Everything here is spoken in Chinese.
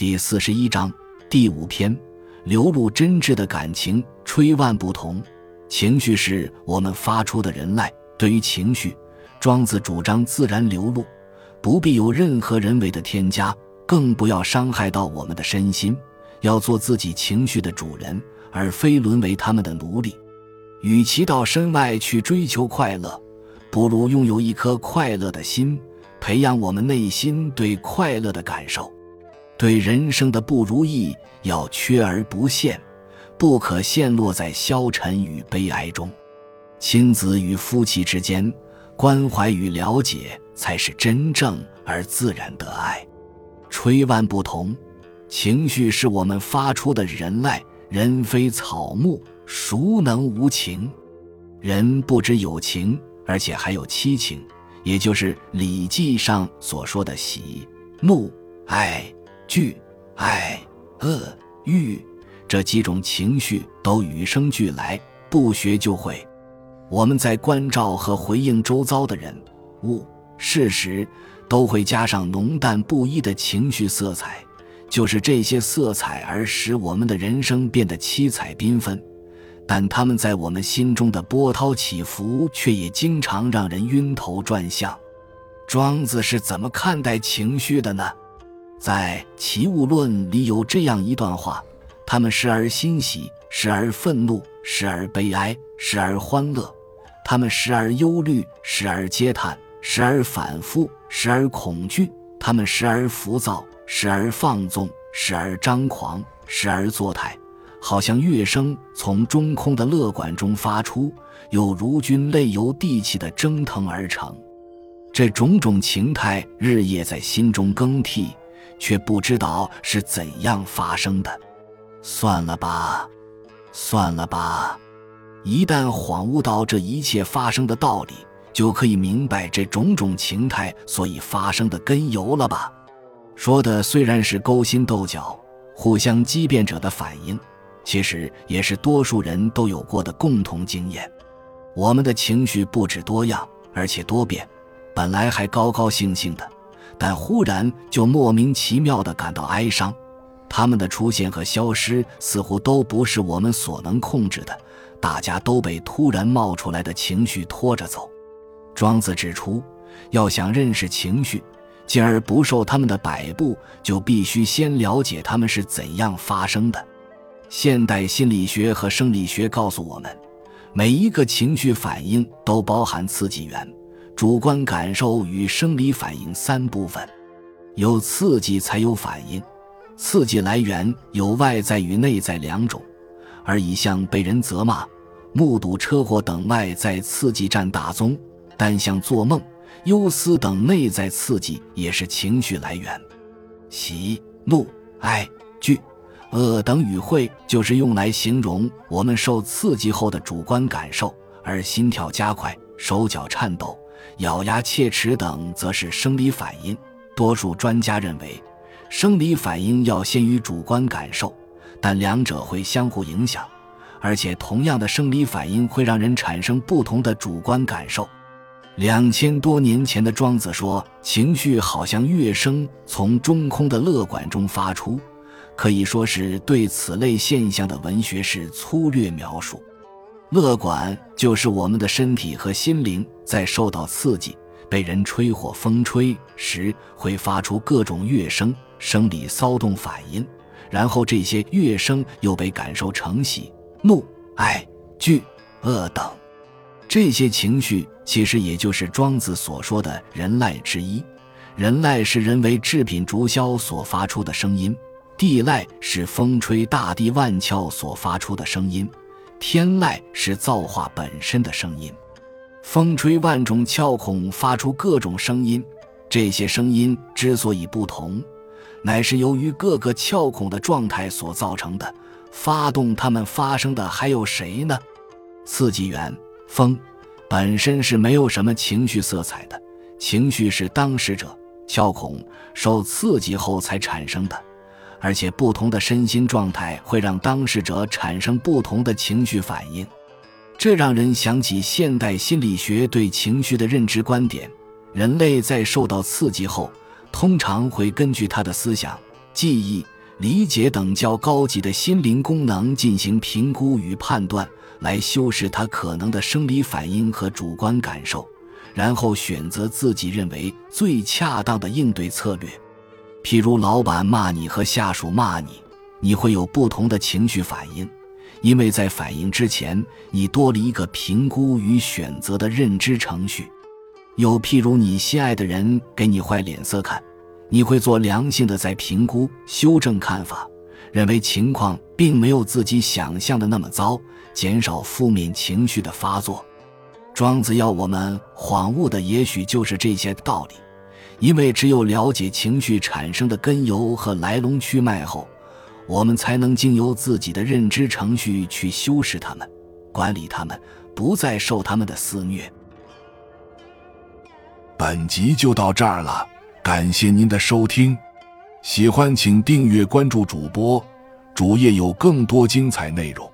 第四十一章第五篇，流露真挚的感情，吹万不同。情绪是我们发出的人籁。对于情绪，庄子主张自然流露，不必有任何人为的添加，更不要伤害到我们的身心。要做自己情绪的主人，而非沦为他们的奴隶。与其到身外去追求快乐，不如拥有一颗快乐的心，培养我们内心对快乐的感受。对人生的不如意要缺而不陷，不可陷落在消沉与悲哀中。亲子与夫妻之间，关怀与了解才是真正而自然的爱。吹万不同，情绪是我们发出的人籁。人非草木。孰能无情？人不只有情，而且还有七情，也就是《礼记》上所说的喜、怒、哀、惧、爱、恶、欲这几种情绪都与生俱来，不学就会。我们在关照和回应周遭的人物事时，都会加上浓淡不一的情绪色彩，就是这些色彩而使我们的人生变得七彩缤纷。但他们在我们心中的波涛起伏，却也经常让人晕头转向。庄子是怎么看待情绪的呢？在《齐物论》里有这样一段话：他们时而欣喜，时而愤怒，时而悲哀，时而欢乐；他们时而忧虑，时而嗟叹，时而反复，时而恐惧；他们时而浮躁，时而放纵，时而张狂，时而作态。好像乐声从中空的乐管中发出，又如君泪由地气的蒸腾而成。这种种情态日夜在心中更替，却不知道是怎样发生的。算了吧，算了吧。一旦恍悟到这一切发生的道理，就可以明白这种种情态所以发生的根由了吧。说的虽然是勾心斗角、互相激辩者的反应。其实也是多数人都有过的共同经验。我们的情绪不止多样，而且多变。本来还高高兴兴的，但忽然就莫名其妙地感到哀伤。他们的出现和消失，似乎都不是我们所能控制的。大家都被突然冒出来的情绪拖着走。庄子指出，要想认识情绪，进而不受他们的摆布，就必须先了解他们是怎样发生的。现代心理学和生理学告诉我们，每一个情绪反应都包含刺激源、主观感受与生理反应三部分。有刺激才有反应，刺激来源有外在与内在两种，而以像被人责骂、目睹车祸等外在刺激占大宗，但像做梦、忧思等内在刺激也是情绪来源。喜、怒、哀、惧。恶等语汇就是用来形容我们受刺激后的主观感受，而心跳加快、手脚颤抖、咬牙切齿等则是生理反应。多数专家认为，生理反应要先于主观感受，但两者会相互影响，而且同样的生理反应会让人产生不同的主观感受。两千多年前的庄子说：“情绪好像乐声从中空的乐管中发出。”可以说是对此类现象的文学式粗略描述。乐管就是我们的身体和心灵在受到刺激、被人吹或风吹时，会发出各种乐声，生理骚动反应。然后这些乐声又被感受成喜、怒、哀、惧、恶等。这些情绪其实也就是庄子所说的人籁之一。人籁是人为制品竹箫所发出的声音。地籁是风吹大地万窍所发出的声音，天籁是造化本身的声音。风吹万种窍孔发出各种声音，这些声音之所以不同，乃是由于各个窍孔的状态所造成的。发动它们发生的还有谁呢？刺激源风本身是没有什么情绪色彩的，情绪是当事者窍孔受刺激后才产生的。而且，不同的身心状态会让当事者产生不同的情绪反应，这让人想起现代心理学对情绪的认知观点：人类在受到刺激后，通常会根据他的思想、记忆、理解等较高级的心灵功能进行评估与判断，来修饰他可能的生理反应和主观感受，然后选择自己认为最恰当的应对策略。譬如，老板骂你和下属骂你，你会有不同的情绪反应，因为在反应之前，你多了一个评估与选择的认知程序。又譬如，你心爱的人给你坏脸色看，你会做良性的在评估、修正看法，认为情况并没有自己想象的那么糟，减少负面情绪的发作。庄子要我们恍悟的，也许就是这些道理。因为只有了解情绪产生的根由和来龙去脉后，我们才能经由自己的认知程序去修饰它们、管理它们，不再受他们的肆虐。本集就到这儿了，感谢您的收听，喜欢请订阅关注主播，主页有更多精彩内容。